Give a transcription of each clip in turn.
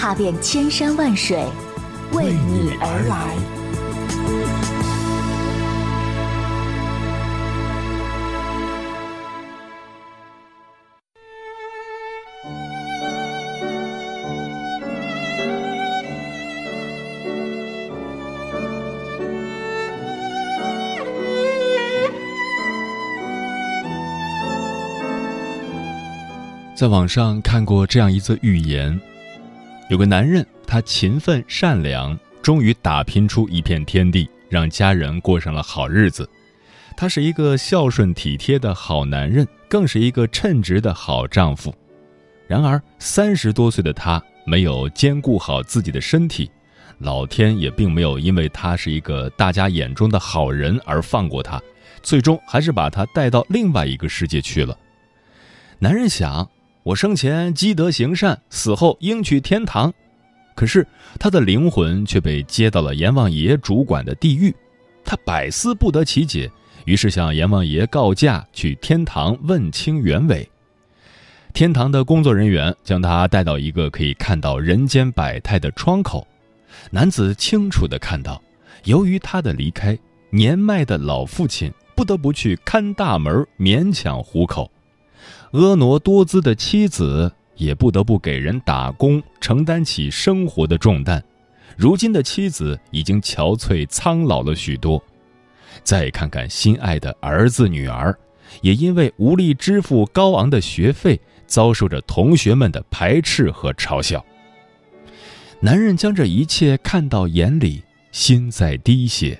踏遍千山万水，为你而来。在网上看过这样一则寓言：有个男人，他勤奋善良，终于打拼出一片天地，让家人过上了好日子。他是一个孝顺体贴的好男人，更是一个称职的好丈夫。然而，三十多岁的他没有兼顾好自己的身体，老天也并没有因为他是一个大家眼中的好人而放过他，最终还是把他带到另外一个世界去了。男人想。我生前积德行善，死后应去天堂，可是他的灵魂却被接到了阎王爷主管的地狱，他百思不得其解，于是向阎王爷告假，去天堂问清原委。天堂的工作人员将他带到一个可以看到人间百态的窗口，男子清楚地看到，由于他的离开，年迈的老父亲不得不去看大门，勉强糊口。婀娜多姿的妻子也不得不给人打工，承担起生活的重担。如今的妻子已经憔悴苍老了许多。再看看心爱的儿子女儿，也因为无力支付高昂的学费，遭受着同学们的排斥和嘲笑。男人将这一切看到眼里，心在滴血。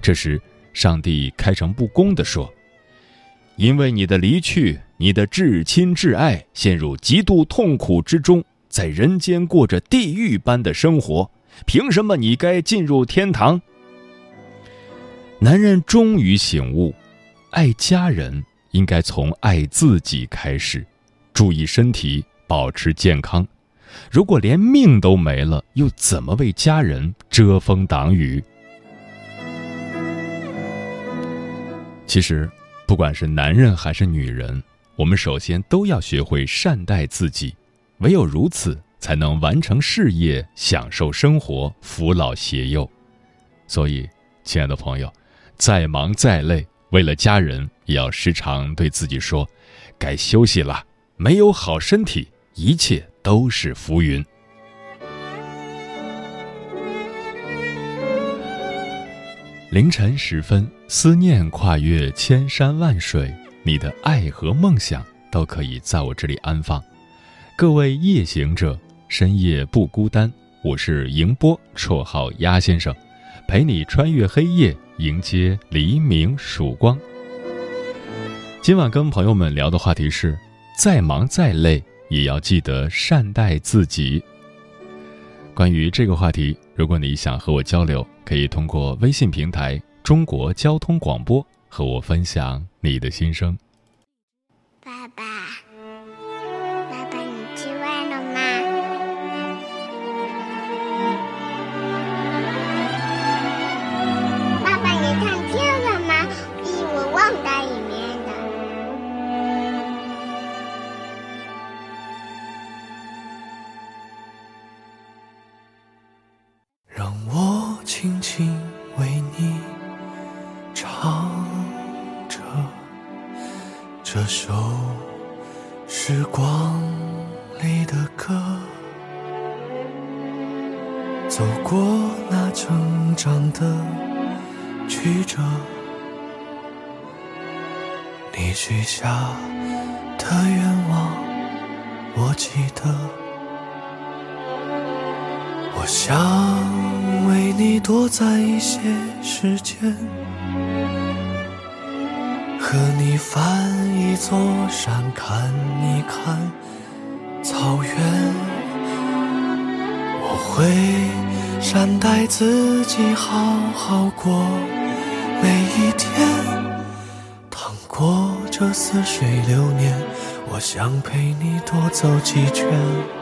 这时，上帝开诚布公地说：“因为你的离去。”你的至亲至爱陷入极度痛苦之中，在人间过着地狱般的生活，凭什么你该进入天堂？男人终于醒悟，爱家人应该从爱自己开始，注意身体，保持健康。如果连命都没了，又怎么为家人遮风挡雨？其实，不管是男人还是女人。我们首先都要学会善待自己，唯有如此，才能完成事业、享受生活、扶老携幼。所以，亲爱的朋友，再忙再累，为了家人，也要时常对自己说：“该休息了。”没有好身体，一切都是浮云。凌晨时分，思念跨越千山万水。你的爱和梦想都可以在我这里安放。各位夜行者，深夜不孤单。我是迎波，绰号鸭先生，陪你穿越黑夜，迎接黎明曙光。今晚跟朋友们聊的话题是：再忙再累，也要记得善待自己。关于这个话题，如果你想和我交流，可以通过微信平台“中国交通广播”。和我分享你的心声。你许下的愿望，我记得。我想为你多攒一些时间。和你翻一座山，看一看草原。我会善待自己，好好过每一天。过这似水流年，我想陪你多走几圈。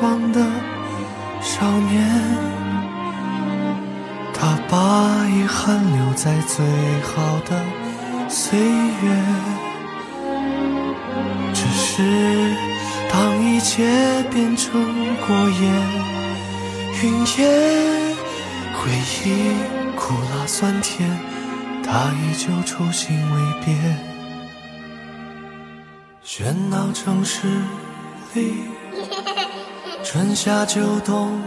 光的少年，他把遗憾留在最好的岁月。只是当一切变成过眼云烟，回忆苦辣酸甜，他依旧初心未变。喧闹城市里，春夏秋冬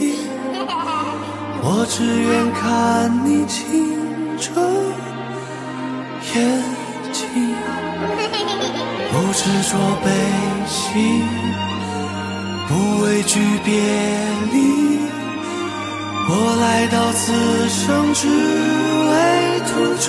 里，我只愿看你清澈眼睛，不执着悲喜，不畏惧别离。我来到此生，只为途中。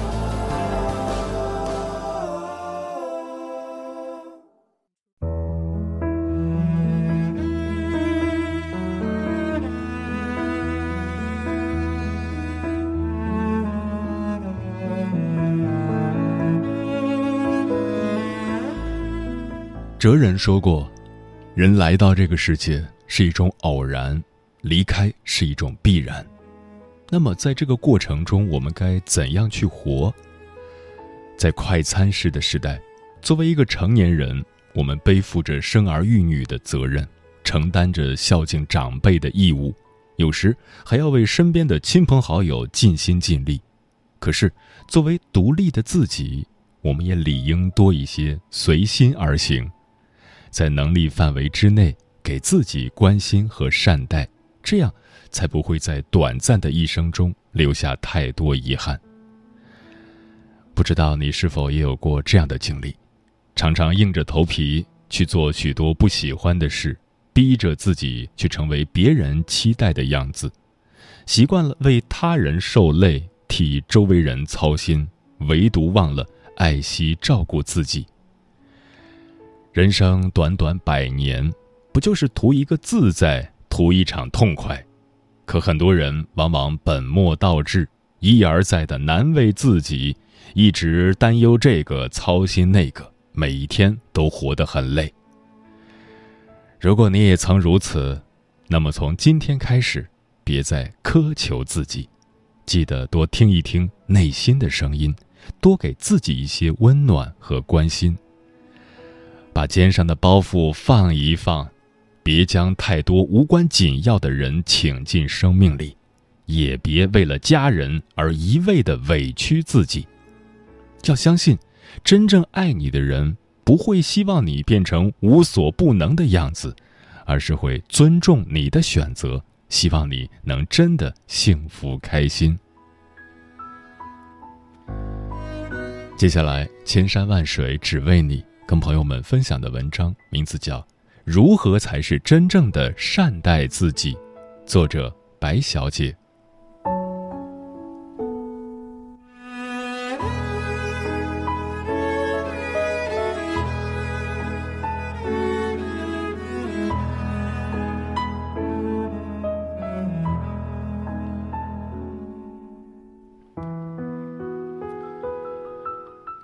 哲人说过，人来到这个世界是一种偶然，离开是一种必然。那么，在这个过程中，我们该怎样去活？在快餐式的时代，作为一个成年人，我们背负着生儿育女的责任，承担着孝敬长辈的义务，有时还要为身边的亲朋好友尽心尽力。可是，作为独立的自己，我们也理应多一些随心而行。在能力范围之内，给自己关心和善待，这样才不会在短暂的一生中留下太多遗憾。不知道你是否也有过这样的经历？常常硬着头皮去做许多不喜欢的事，逼着自己去成为别人期待的样子，习惯了为他人受累，替周围人操心，唯独忘了爱惜照顾自己。人生短短百年，不就是图一个自在，图一场痛快？可很多人往往本末倒置，一而再的难为自己，一直担忧这个，操心那个，每一天都活得很累。如果你也曾如此，那么从今天开始，别再苛求自己，记得多听一听内心的声音，多给自己一些温暖和关心。把肩上的包袱放一放，别将太多无关紧要的人请进生命里，也别为了家人而一味的委屈自己。要相信，真正爱你的人不会希望你变成无所不能的样子，而是会尊重你的选择，希望你能真的幸福开心。接下来，千山万水只为你，跟朋友们分享的文章名字叫《如何才是真正的善待自己》，作者白小姐。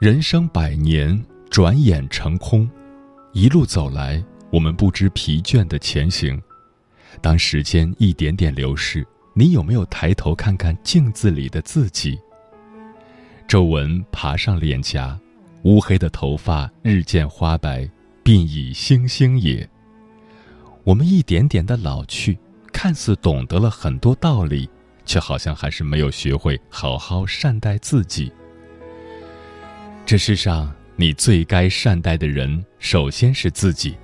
人生百年，转眼成空。一路走来，我们不知疲倦的前行。当时间一点点流逝，你有没有抬头看看镜子里的自己？皱纹爬上脸颊，乌黑的头发日渐花白，鬓已星星也。我们一点点的老去，看似懂得了很多道理，却好像还是没有学会好好善待自己。这世上，你最该善待的人，首先是自己。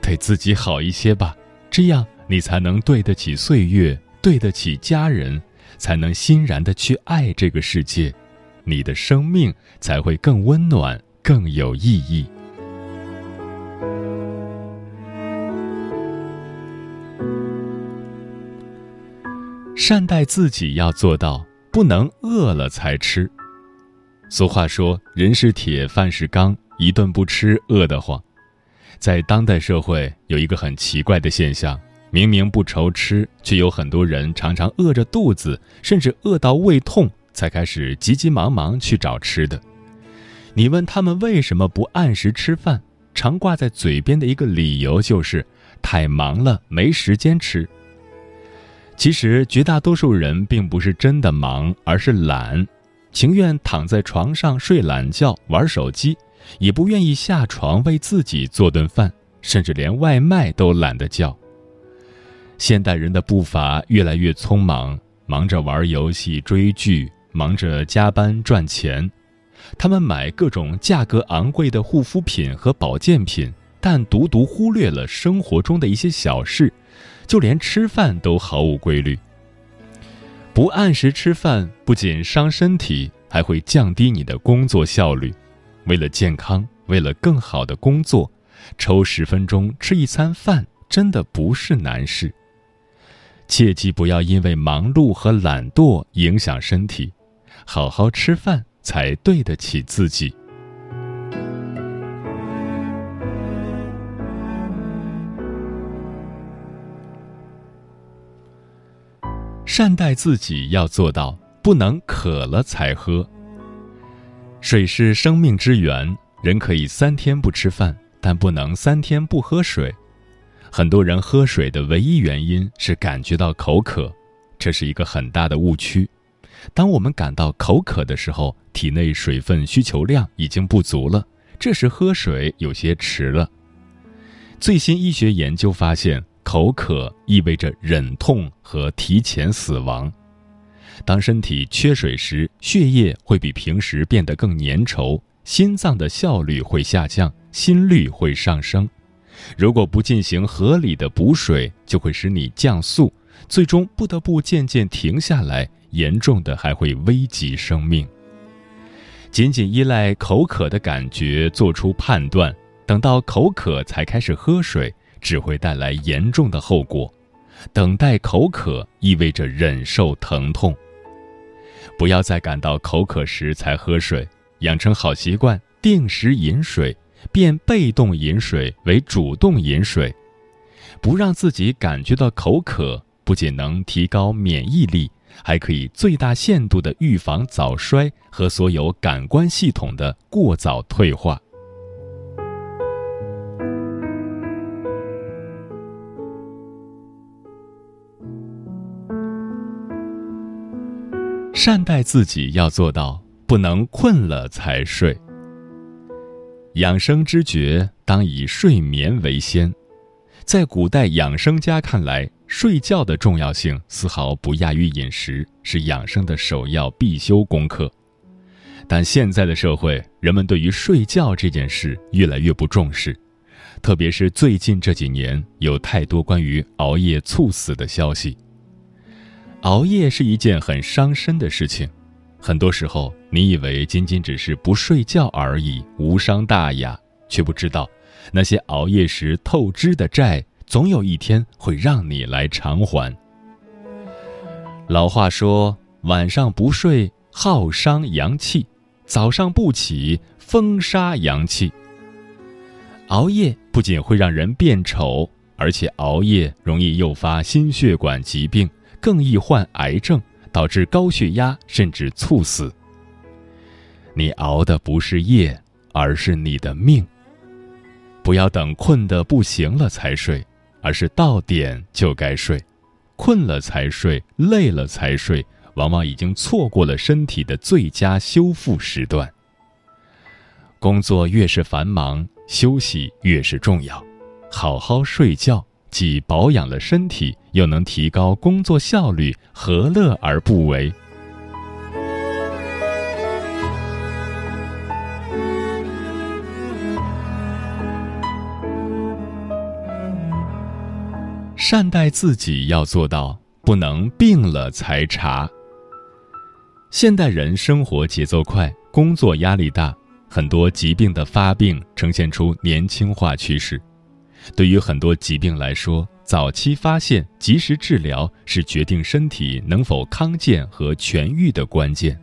对自己好一些吧，这样你才能对得起岁月，对得起家人，才能欣然的去爱这个世界，你的生命才会更温暖，更有意义。善待自己要做到，不能饿了才吃。俗话说：“人是铁，饭是钢，一顿不吃饿得慌。”在当代社会，有一个很奇怪的现象：明明不愁吃，却有很多人常常饿着肚子，甚至饿到胃痛，才开始急急忙忙去找吃的。你问他们为什么不按时吃饭，常挂在嘴边的一个理由就是太忙了，没时间吃。其实，绝大多数人并不是真的忙，而是懒。情愿躺在床上睡懒觉、玩手机，也不愿意下床为自己做顿饭，甚至连外卖都懒得叫。现代人的步伐越来越匆忙，忙着玩游戏、追剧，忙着加班赚钱。他们买各种价格昂贵的护肤品和保健品，但独独忽略了生活中的一些小事，就连吃饭都毫无规律。不按时吃饭不仅伤身体，还会降低你的工作效率。为了健康，为了更好的工作，抽十分钟吃一餐饭真的不是难事。切记不要因为忙碌和懒惰影响身体，好好吃饭才对得起自己。善待自己要做到，不能渴了才喝。水是生命之源，人可以三天不吃饭，但不能三天不喝水。很多人喝水的唯一原因是感觉到口渴，这是一个很大的误区。当我们感到口渴的时候，体内水分需求量已经不足了，这时喝水有些迟了。最新医学研究发现。口渴意味着忍痛和提前死亡。当身体缺水时，血液会比平时变得更粘稠，心脏的效率会下降，心率会上升。如果不进行合理的补水，就会使你降速，最终不得不渐渐停下来，严重的还会危及生命。仅仅依赖口渴的感觉做出判断，等到口渴才开始喝水。只会带来严重的后果。等待口渴意味着忍受疼痛。不要在感到口渴时才喝水，养成好习惯，定时饮水，变被动饮水为主动饮水。不让自己感觉到口渴，不仅能提高免疫力，还可以最大限度的预防早衰和所有感官系统的过早退化。善待自己要做到，不能困了才睡。养生之诀，当以睡眠为先。在古代养生家看来，睡觉的重要性丝毫不亚于饮食，是养生的首要必修功课。但现在的社会，人们对于睡觉这件事越来越不重视，特别是最近这几年，有太多关于熬夜猝死的消息。熬夜是一件很伤身的事情，很多时候你以为仅仅只是不睡觉而已，无伤大雅，却不知道那些熬夜时透支的债，总有一天会让你来偿还。老话说：“晚上不睡耗伤阳气，早上不起风杀阳气。”熬夜不仅会让人变丑，而且熬夜容易诱发心血管疾病。更易患癌症，导致高血压甚至猝死。你熬的不是夜，而是你的命。不要等困得不行了才睡，而是到点就该睡。困了才睡，累了才睡，往往已经错过了身体的最佳修复时段。工作越是繁忙，休息越是重要。好好睡觉。既保养了身体，又能提高工作效率，何乐而不为？善待自己要做到，不能病了才查。现代人生活节奏快，工作压力大，很多疾病的发病呈现出年轻化趋势。对于很多疾病来说，早期发现、及时治疗是决定身体能否康健和痊愈的关键。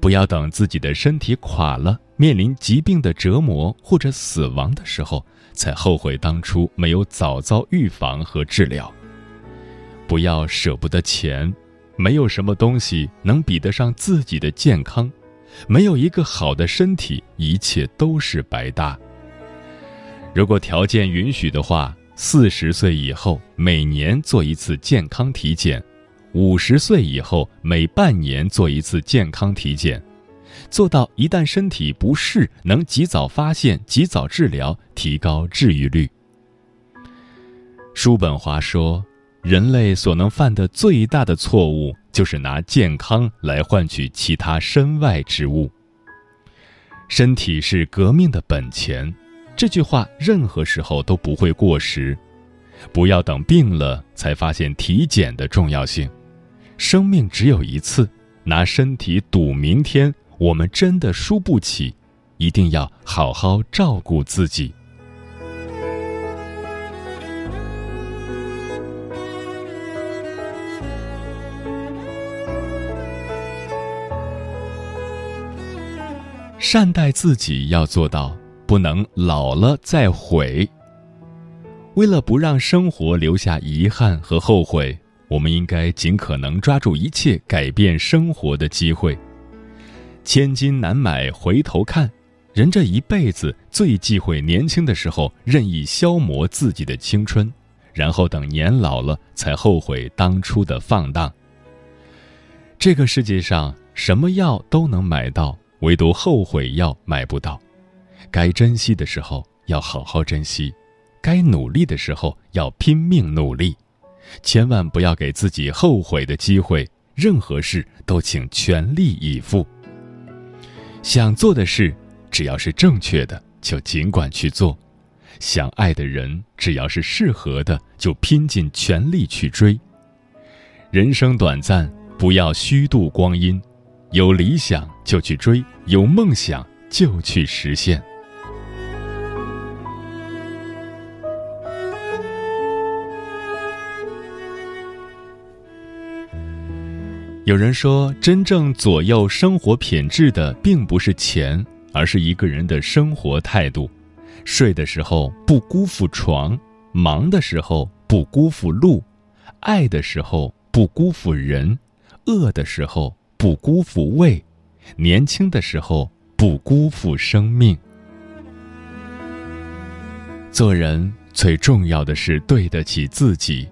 不要等自己的身体垮了，面临疾病的折磨或者死亡的时候，才后悔当初没有早早预防和治疗。不要舍不得钱，没有什么东西能比得上自己的健康。没有一个好的身体，一切都是白搭。如果条件允许的话，四十岁以后每年做一次健康体检，五十岁以后每半年做一次健康体检，做到一旦身体不适，能及早发现、及早治疗，提高治愈率。叔本华说：“人类所能犯的最大的错误，就是拿健康来换取其他身外之物。身体是革命的本钱。”这句话任何时候都不会过时，不要等病了才发现体检的重要性。生命只有一次，拿身体赌明天，我们真的输不起。一定要好好照顾自己。善待自己要做到。不能老了再悔。为了不让生活留下遗憾和后悔，我们应该尽可能抓住一切改变生活的机会。千金难买回头看，人这一辈子最忌讳年轻的时候任意消磨自己的青春，然后等年老了才后悔当初的放荡。这个世界上什么药都能买到，唯独后悔药买不到。该珍惜的时候要好好珍惜，该努力的时候要拼命努力，千万不要给自己后悔的机会。任何事都请全力以赴。想做的事，只要是正确的，就尽管去做；想爱的人，只要是适合的，就拼尽全力去追。人生短暂，不要虚度光阴。有理想就去追，有梦想就去实现。有人说，真正左右生活品质的，并不是钱，而是一个人的生活态度。睡的时候不辜负床，忙的时候不辜负路，爱的时候不辜负人，饿的时候不辜负胃，年轻的时候不辜负生命。做人最重要的是对得起自己，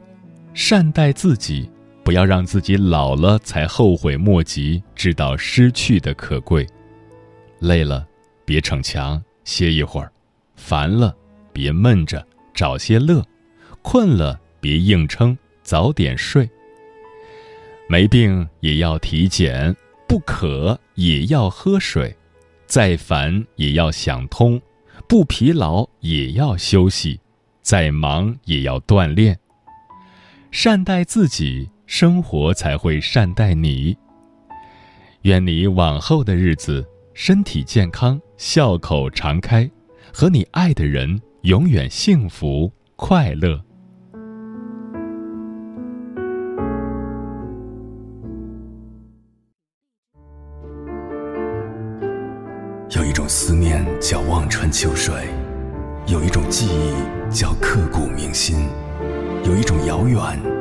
善待自己。不要让自己老了才后悔莫及，知道失去的可贵。累了，别逞强，歇一会儿；烦了，别闷着，找些乐；困了，别。硬撑，早点睡。没病也要体检，不渴也要喝水，再烦也要想通，不疲劳也要休息，再忙也要锻炼。善待自己，生活才会善待你。愿你往后的日子身体健康，笑口常开，和你爱的人永远幸福快乐。有一种思念叫望穿秋水，有一种记忆叫刻骨铭心，有一种遥远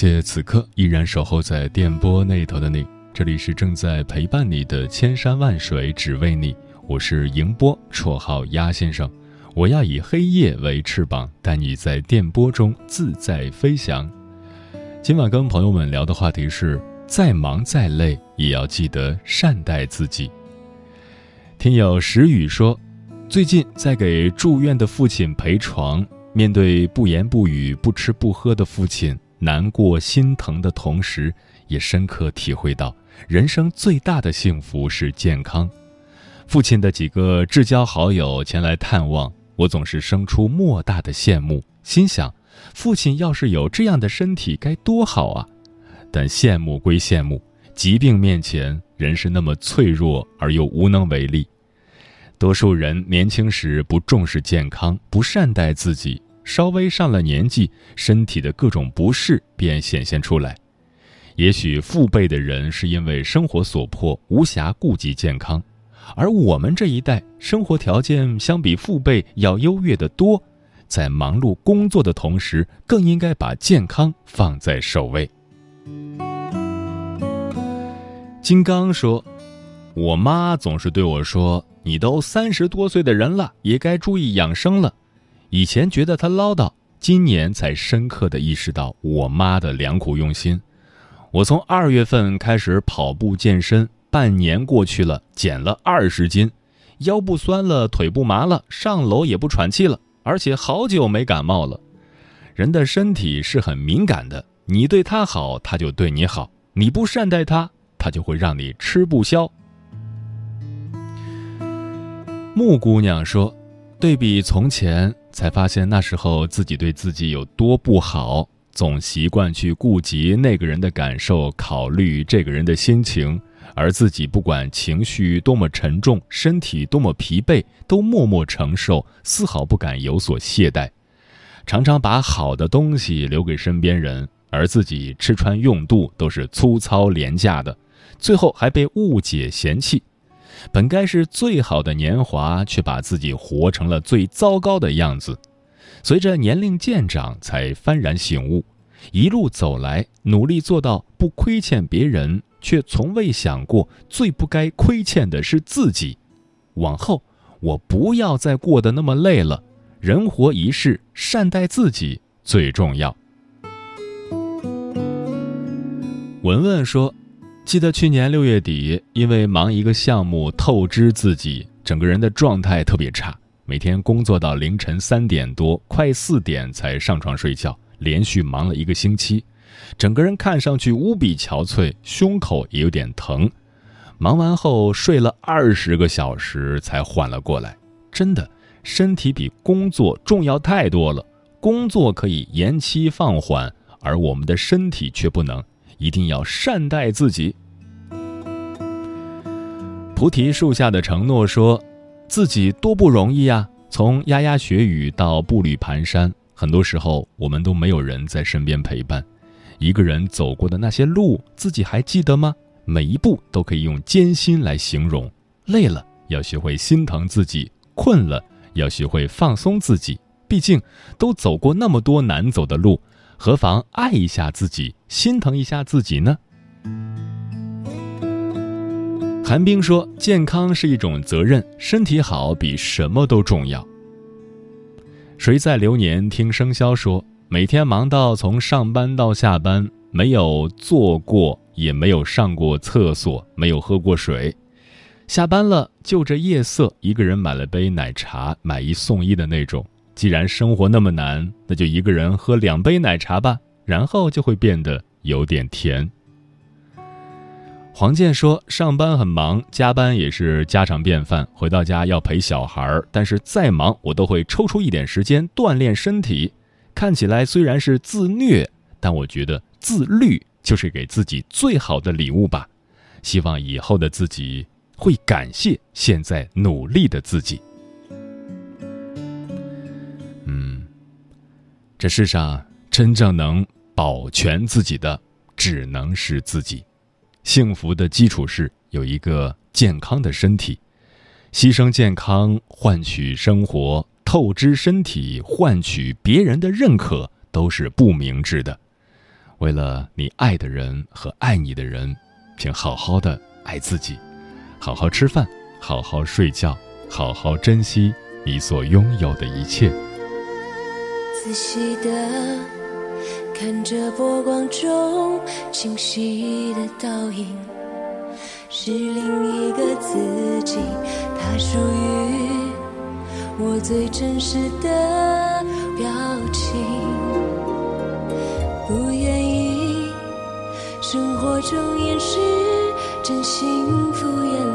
谢此刻依然守候在电波那头的你，这里是正在陪伴你的千山万水只为你，我是迎波，绰号鸭先生。我要以黑夜为翅膀，带你在电波中自在飞翔。今晚跟朋友们聊的话题是：再忙再累，也要记得善待自己。听友石宇说，最近在给住院的父亲陪床，面对不言不语、不吃不喝的父亲。难过、心疼的同时，也深刻体会到人生最大的幸福是健康。父亲的几个至交好友前来探望，我总是生出莫大的羡慕，心想：父亲要是有这样的身体该多好啊！但羡慕归羡慕，疾病面前，人是那么脆弱而又无能为力。多数人年轻时不重视健康，不善待自己。稍微上了年纪，身体的各种不适便显现出来。也许父辈的人是因为生活所迫，无暇顾及健康，而我们这一代生活条件相比父辈要优越的多，在忙碌工作的同时，更应该把健康放在首位。金刚说：“我妈总是对我说，你都三十多岁的人了，也该注意养生了。”以前觉得他唠叨，今年才深刻的意识到我妈的良苦用心。我从二月份开始跑步健身，半年过去了，减了二十斤，腰不酸了，腿不麻了，上楼也不喘气了，而且好久没感冒了。人的身体是很敏感的，你对他好，他就对你好；你不善待他，他就会让你吃不消。木姑娘说：“对比从前。”才发现那时候自己对自己有多不好，总习惯去顾及那个人的感受，考虑这个人的心情，而自己不管情绪多么沉重，身体多么疲惫，都默默承受，丝毫不敢有所懈怠，常常把好的东西留给身边人，而自己吃穿用度都是粗糙廉价的，最后还被误解嫌弃。本该是最好的年华，却把自己活成了最糟糕的样子。随着年龄渐长，才幡然醒悟，一路走来，努力做到不亏欠别人，却从未想过最不该亏欠的是自己。往后，我不要再过得那么累了。人活一世，善待自己最重要。文文说。记得去年六月底，因为忙一个项目透支自己，整个人的状态特别差，每天工作到凌晨三点多，快四点才上床睡觉，连续忙了一个星期，整个人看上去无比憔悴，胸口也有点疼。忙完后睡了二十个小时才缓了过来，真的，身体比工作重要太多了。工作可以延期放缓，而我们的身体却不能。一定要善待自己。菩提树下的承诺说：“自己多不容易呀！从牙牙学语到步履蹒跚，很多时候我们都没有人在身边陪伴。一个人走过的那些路，自己还记得吗？每一步都可以用艰辛来形容。累了要学会心疼自己，困了要学会放松自己。毕竟都走过那么多难走的路。”何妨爱一下自己，心疼一下自己呢？韩冰说：“健康是一种责任，身体好比什么都重要。”谁在流年听生肖说，每天忙到从上班到下班，没有坐过，也没有上过厕所，没有喝过水。下班了，就着夜色，一个人买了杯奶茶，买一送一的那种。既然生活那么难，那就一个人喝两杯奶茶吧，然后就会变得有点甜。黄健说：“上班很忙，加班也是家常便饭。回到家要陪小孩儿，但是再忙，我都会抽出一点时间锻炼身体。看起来虽然是自虐，但我觉得自律就是给自己最好的礼物吧。希望以后的自己会感谢现在努力的自己。这世上真正能保全自己的，只能是自己。”幸福的基础是有一个健康的身体，牺牲健康换取生活，透支身体换取别人的认可，都是不明智的。为了你爱的人和爱你的人，请好好的爱自己，好好吃饭，好好睡觉，好好珍惜你所拥有的一切。仔细的。看着波光中清晰的倒影，是另一个自己，它属于我最真实的表情。不愿意生活中掩饰真心敷衍